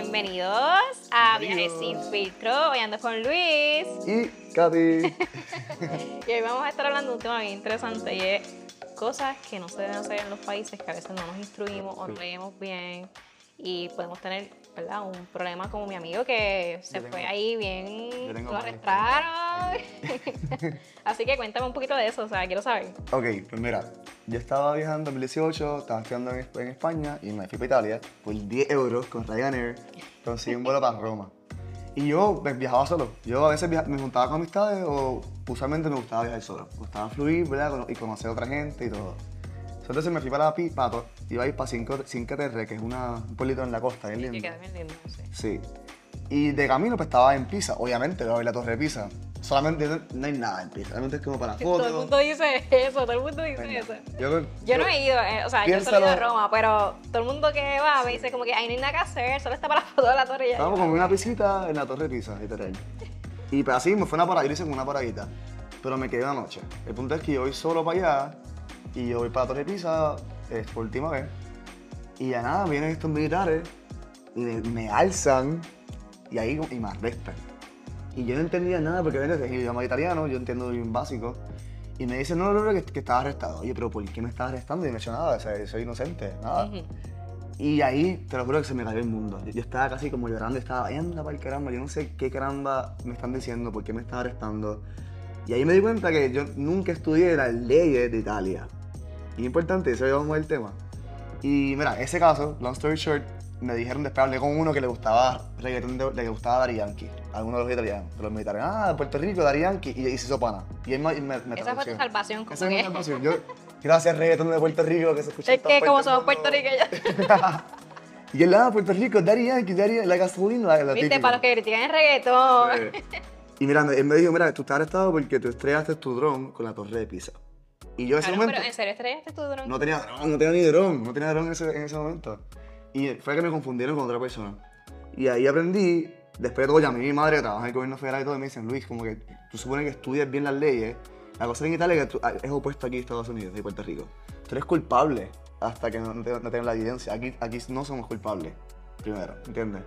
Bienvenidos a Viajes sin filtro. Hoy ando con Luis. Y Katy. y hoy vamos a estar hablando de un tema bien interesante y es cosas que no se deben hacer en los países que a veces no nos instruimos o no leemos bien y podemos tener ¿verdad? un problema como mi amigo que se fue ahí bien, lo arrestaron. Así que cuéntame un poquito de eso, o sea, quiero saber. Ok, pues mira, yo estaba viajando en 2018, estaba estudiando en, España y me fui para Italia por 10 euros con Ryanair, conseguí un vuelo para Roma. Y yo viajaba solo. Yo a veces me juntaba con amistades o usualmente me gustaba viajar solo. Me gustaba fluir, ¿verdad? Y conocer a otra gente y todo. Entonces me fui para Pato, iba a ir para Cinque Terre, que es una, un pueblito en la costa, bien lindo. Que queda bien lindo, sí. Sí. Y de camino pues estaba en Pisa, obviamente, voy a ver la torre de Pisa. Solamente no, hay nada en Pisa, solamente es como para fotos. Todo el mundo dice eso, todo el mundo dice eso. Yo, yo, no he ido, eh, o sea, yo solo he ido a Roma, pero todo el mundo que va me dice como que hay no hay nada que hacer, solo está para la foto de la torre y ya. Estábamos como una pisita en la torre de Pisa, literal. Y pues así me fue una parada, yo hice como una paradita, pero me quedé una noche. El punto es que yo voy solo para allá y yo voy para la torre de Pisa, es por última vez. Y ya nada, vienen estos militares y me, alzan y ahí y me arrestan. Y yo no entendía nada porque ven el idioma italiano, yo entiendo bien básico. Y me dicen, no, no, no, que, que estaba arrestado. Oye, pero ¿por qué me estás arrestando? Y no he hecho nada, o sea, soy inocente, nada. Y ahí, te lo juro que se me cayó el mundo. Yo, estaba casi como llorando, estaba, anda para el caramba, yo no sé qué caramba me están diciendo, por qué me están arrestando. Y ahí me di cuenta que yo nunca estudié las leyes de Italia. Y importante, eso vamos el tema. Y mira, ese caso, long story short, me dijeron después hablé con uno que le gustaba reggaetón, le gustaba Dari Yankee, alguno de los italianos, de los militares. Ah, de Puerto Rico, Dari Yankee, y, se hizo pana. Y él me, me, Esa fue tu salvación. Esa fue mi salvación. Yo, gracias reggaetón de Puerto Rico, que se escucha Es que como somos puertorriqueños. y él, ah, Puerto Rico, Dari Yankee, Dari, la gasolina, la, la Viste, para los que critican el reggaetón. Y mira, él me dijo, mira, tú estás arrestado porque tú estrellaste tu dron con la torre de Pisa. Y yo ese momento... pero ¿en serio estrellaste tu dron? No tenía dron, no tenía ni dron, no tenía dron en ese, en ese momento. Y fue que me confundieron con otra persona. Y ahí aprendí, después de todo, llamé a mi madre que trabaja en el gobierno federal y todo, y me dicen, Luis, como que tú supones que estudias bien las leyes. La cosa en Italia es que ah, es opuesto aquí a Estados Unidos y Puerto Rico. Tú eres culpable hasta que no, no, tengas la evidencia. Aquí, aquí no somos culpables, primero, ¿entiendes?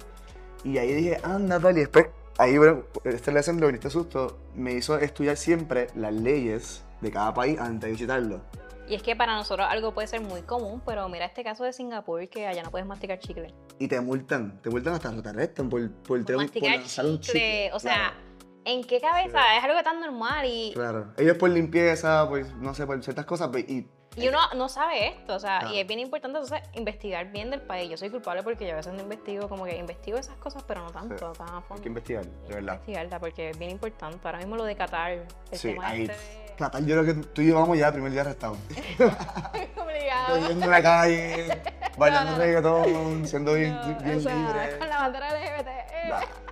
Y ahí dije, anda, tal, y después, ahí, bueno, este lesson lo este susto, me hizo estudiar siempre las leyes de cada país antes de visitarlo. Y es que para nosotros algo puede ser muy común, pero mira este caso de Singapur que allá no puedes masticar chicle. Y te multan, te multan hasta te arrestan por, por, por masticar chicle. O sea, ¿en qué cabeza? Es algo tan normal y... Claro, ellos por limpieza, pues no sé, por ciertas cosas, pues, y y uno no sabe esto, o sea, y es bien importante entonces investigar bien del país. Yo soy culpable porque yo a veces no investigo, como que investigo esas cosas, pero no tanto, tan a fondo. Hay que investigar, de verdad. Investigarla porque es bien importante. Ahora mismo lo de Qatar, el sí, tema ahí, este Qatar, yo creo que tú y yo vamos ya el primer día arrestado. Obligado. Yendo en la calle, bailando no, no. reggaetón, siendo bien, bien o sea, libre. Con la bandera LGBT.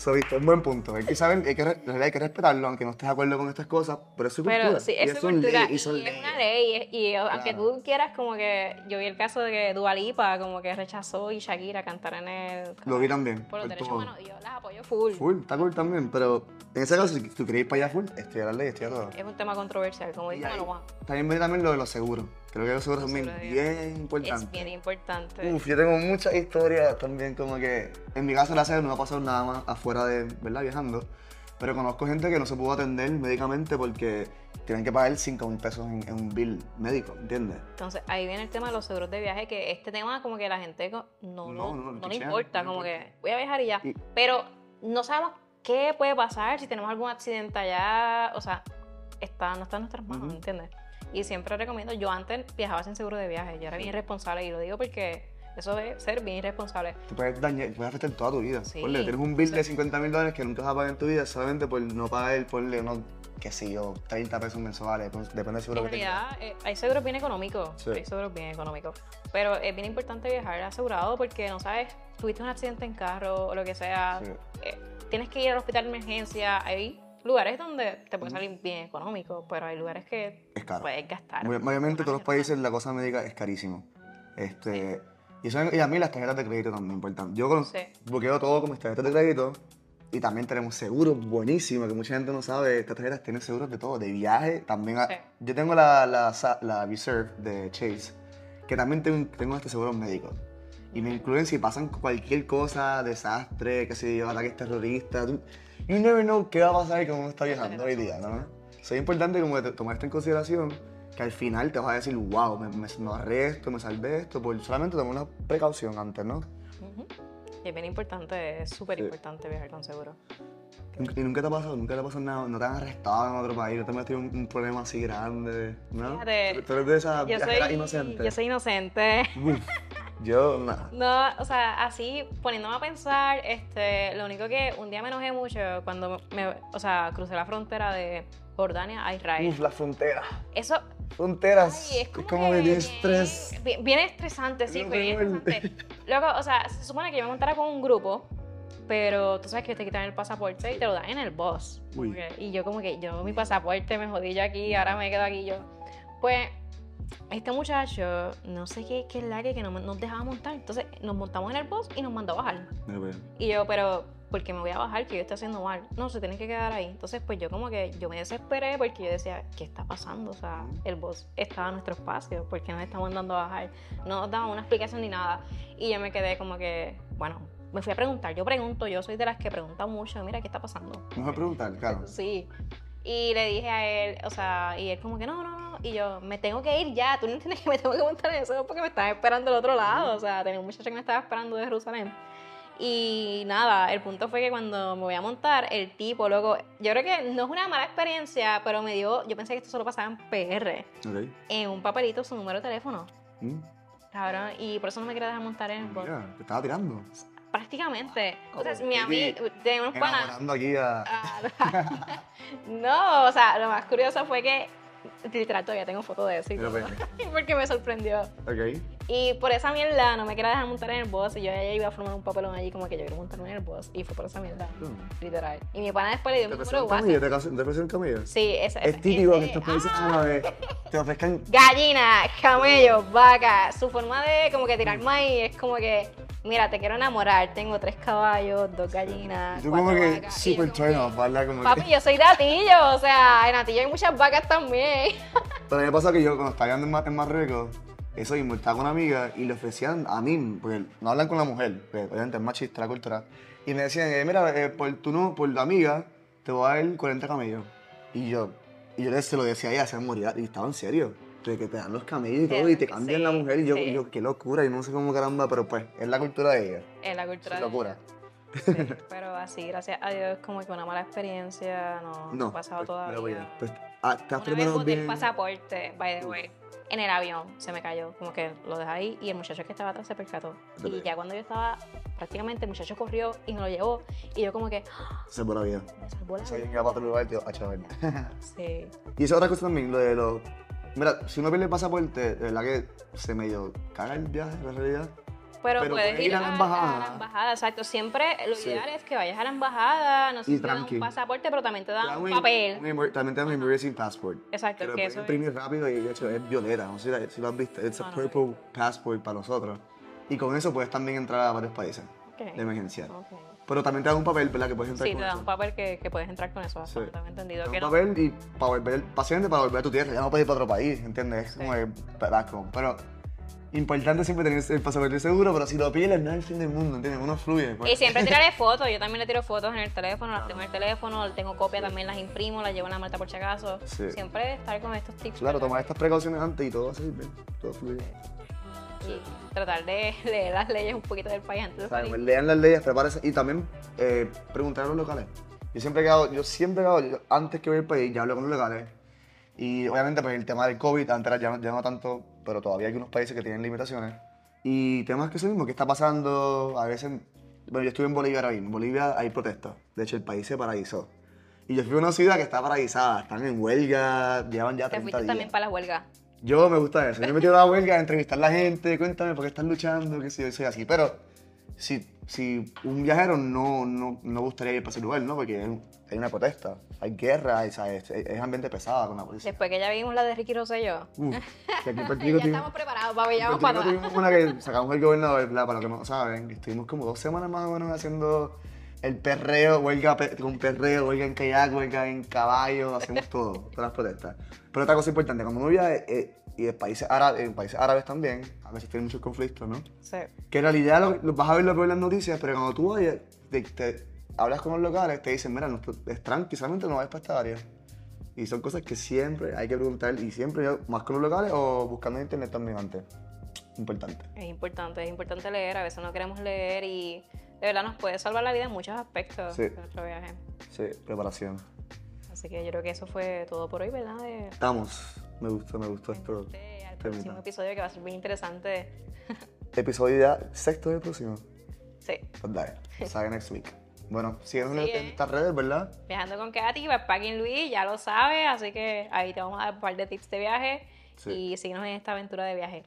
So, ¿viste? Un buen punto. Hay que saber, hay que, hay que respetarlo, aunque no estés de acuerdo con estas cosas, pero es su cultura. Pero sí, es su cultura. y, es una ley. Y, aunque tú quieras, como que. Yo vi el caso de que Dualipa, como que rechazó y Shakira cantar en el. Lo vi también. Por los derechos humanos. Yo las apoyo full. Full, está cool también. Pero en ese caso, si tú querías ir para allá full, estudiar la ley, estudiar todo. Es un tema controversial, como dice Juan. También ve también lo de los seguros. Creo que los seguros también bien importante. Es bien importante. Uf, yo tengo muchas historias también, como que en mi caso, la no me ha pasado nada más afuera de, ¿verdad? Viajando. Pero conozco gente que no se pudo atender médicamente porque tienen que pagar 5 mil pesos en, un bill médico, ¿entiendes? Entonces, ahí viene el tema de los seguros de viaje, que este tema como que la gente no, no, no, le importa, como que voy a viajar y ya. Pero no sabemos qué puede pasar si tenemos algún accidente allá, o sea, está, no está en nuestras manos, ¿entiendes? Y siempre recomiendo, yo antes viajaba sin seguro de viaje, yo era bien irresponsable y lo digo porque eso es ser bien irresponsable. Te puedes dañar, puedes afectar toda tu vida. Sí, tienes un bill de 50 mil dólares que nunca vas a pagar en tu vida solamente por no pagar, ponle unos, qué sé yo, 30 pesos mensuales, depende del seguro en que realidad, eh, hay seguros bien económicos, hay seguros bien económicos. Pero es bien importante viajar asegurado porque no sabes, tuviste un accidente en carro o lo que sea, eh, tienes que ir al hospital de emergencia, ahí lugares donde te puede salir bien económico, pero hay lugares que puedes gastar. Obviamente, todos los países la cosa médica es carísimo. Este, y, a mí las tarjetas de crédito también importan. Yo con, bloqueo todo con mis tarjetas de crédito y también tenemos seguros buenísimos, que mucha gente no sabe. Estas tarjetas tienen seguros de todo, de viaje. También yo tengo la, la, la, Reserve de Chase, que también tengo, tengo este seguro médico. Y me incluyen si pasan cualquier cosa, desastre, qué sé yo, ataques terroristas. Tú, you never know qué va a pasar cuando uno está viajando hoy día, ¿no? es importante como tomar esto en consideración, que al final te vas a decir, wow, me, me, me arresto, me salvé esto, por solamente tomar una precaución antes, ¿no? es bien importante, es súper importante viajar con seguro. ¿Y nunca te ha pasado? ¿Nunca te ha pasado nada? ¿No te han arrestado en otro país? ¿No te has metido un, un problema así grande? ¿No? Fíjate, ¿Tú eres de esa yo soy, inocente? Yo soy inocente. yo, nada. No, o sea, así, poniéndome a pensar, este, lo único que un día me enojé mucho cuando me, o sea, crucé la frontera de Jordania a Israel. Uf, la frontera. Eso, fronteras. es como, de estrés. Bien, estresante, sí, bien estresante. Luego, o sea, se supone que yo me montara con un grupo, pero tú sabes que te quitan el pasaporte y te lo dan en el bus. y yo como que, yo mi pasaporte me jodí yo aquí, ahora me quedo aquí yo. Pues, este muchacho, no sé qué, qué es la que no nos dejaba montar. Entonces, nos montamos en el bus y nos mandó a bajar. Y yo, pero porque me voy a bajar, que yo estoy haciendo mal. No, se tiene que quedar ahí. Entonces, pues yo como que yo me desesperé porque yo decía, ¿qué está pasando? O sea, el boss estaba en nuestro espacio, ¿por qué nos está mandando a bajar? No nos daba una explicación ni nada. Y yo me quedé como que, bueno, me fui a preguntar. Yo pregunto, yo soy de las que pregunta mucho, mira, ¿qué está pasando? a preguntar, claro. Sí. Y le dije a él, o sea, y él como que no, no, no. Y yo, me tengo que ir ya, tú no entiendes que me tengo que montar en eso porque me están esperando del otro lado. O sea, tenía un muchacho que me estaba esperando de Jerusalén. Y nada, el punto fue que cuando me voy a montar, el tipo, luego, yo creo que no es una mala experiencia, pero me dio, yo pensé que esto solo pasaba en PR. En un papelito su número de teléfono. Mm. Cabrón, y por eso no me quería dejar montar en el bot. te estaba tirando. Prácticamente. O sea, mi amigo, de unos panas. aquí a... no, o sea, lo más curioso fue que Literal, todavía tengo foto de eso. Y todo, porque me sorprendió. Ok. Y por esa mierda no me quería dejar montar en el bus. Y yo ya iba a formar un papelón allí como que yo quiero montarme en el bus. Y fue por esa mierda. Mm. Literal. Y mi pana después le dio un número de WhatsApp. ¿Te ofrecen camello? Sí, esa es. típico que estos países ¡Ah! te ofrezcan. Gallina, camello, vaca. Su forma de como que tirar maíz es como que mira, te quiero enamorar, tengo tres caballos, dos gallinas. Tú como que super turn off, ¿verdad? Como Papi, yo soy de Atillo, o sea, en Atillo hay muchas vacas también. Pero me pasa que yo cuando estaba en, en Marruecos, eso mismo, estaba con una amiga y le ofrecían a mí, porque no hablan con la mujer, porque obviamente es machista la cultura, y me decían, eh, mira, eh, por tu no, por la amiga, te voy a dar 40 camellos. Y yo, y yo se lo decía a ella, se moría, y estaba en serio de que te dan los camellos y todo y te cambian la mujer y yo, yo, qué locura y no sé cómo caramba, pero pues es la cultura de ella. Es la cultura es locura. pero así, gracias a Dios, como que una mala experiencia no, no, ha pasado pues, todavía. Pues, ah, ¿te has una vez el pasaporte, by the way, en el avión se me cayó, como que lo dejé ahí y el muchacho que estaba atrás se percató. Y ya cuando yo estaba, prácticamente el muchacho corrió y me lo llevó y yo como que... Se salvó la vida. Me salvó la vida. Otro lugar y te Sí. Y esa otra cosa también, lo de los Mira, si uno pierde el pasaporte, de verdad que se medio caga el viaje, en realidad. Pero, puedes ir a la embajada. A la embajada, exacto. Siempre lo ideal es que vayas a la embajada, no sé si te dan un pasaporte, pero también te dan un, papel. también te dan un emergency passport. Exacto. Que, que eso imprimir rápido y de hecho es violeta, no sé si, lo has visto. Es un purple passport para nosotros. Y con eso puedes también entrar a varios países de emergencia. Pero también te dan un papel, ¿verdad? Que puedes entrar sí, te dan un papel que, que, puedes entrar con eso, sí. entendido. Te dan un papel y para volver, básicamente para volver a tu tierra, ya no puedes ir para otro país, ¿entiendes? Es como que, pero importante siempre tener el pasaporte seguro, pero si lo pierdes no es el fin del mundo, ¿entiendes? Uno fluye. Pues. Y siempre tiraré fotos, yo también le tiro fotos en el teléfono, las tengo en el teléfono, tengo copia también, las imprimo, las llevo en la malta por si acaso. Siempre estar con estos tips. Claro, tomar estas precauciones antes y todo así, todo fluye y tratar de leer las leyes un poquito del país antes de salir. Lean las leyes, prepárense y también eh, preguntar a los locales. Yo siempre he quedado, yo siempre he quedado, antes que voy al país, ya hablo con los locales. Y obviamente pues el tema del COVID, antes ya no, ya no tanto, pero todavía hay unos países que tienen limitaciones. Y temas que eso mismo, ¿qué está pasando? A veces, bueno, yo estuve en Bolivia ahora mismo. En Bolivia hay protestas. De hecho, el país se paralizó. Y yo fui a una ciudad que está paralizada, están en huelga, llevan ya 30 ¿Te fuiste también para la huelga? Yo me gusta eso. Yo me metido a la huelga a entrevistar a la gente, cuéntame por qué están luchando, que si yo soy así. Pero si, si un viajero no, no, no gustaría ir para ese lugar, ¿no? Porque hay, una protesta, hay guerra, es, es, ambiente pesado con la policía. Después que ya vimos la de Ricky Rosselló. Uh, ya estamos preparados, papi, ya vamos para tuvimos una que sacamos el gobernador, para los que no saben, estuvimos como dos semanas más o menos haciendo el perreo, huelga con perreo, huelga en kayak, huelga en caballo, hacemos todo, todas las protestas. Pero otra cosa importante, cuando uno viaja, eh, y de países árabes, en países árabes también, a veces tienen muchos conflictos, ¿no? Sí. Que en realidad lo, vas a ver lo peor en las noticias, pero cuando tú vayas, te, hablas con los locales, te dicen, mira, no, es tranquilamente no vas para esta área. Y son cosas que siempre hay que preguntar, y siempre, más con los locales o buscando en internet también antes. Importante. Es importante, es importante leer, a veces no queremos leer y de verdad nos puede salvar la vida en muchos aspectos de nuestro viaje. Sí, preparación. Así que yo creo que eso fue todo por hoy, ¿verdad? Estamos. Me gustó, me gustó esto. El próximo episodio que va a ser muy interesante. Episodio ya sexto del próximo. Sí. Pues dale, sabe next week. Bueno, síguenos en eh. estas redes, ¿verdad? Viajando con Katy, Backpacking Luis, ya lo sabes, así que ahí te vamos a dar un par de tips de viaje y síguenos en esta aventura de viaje.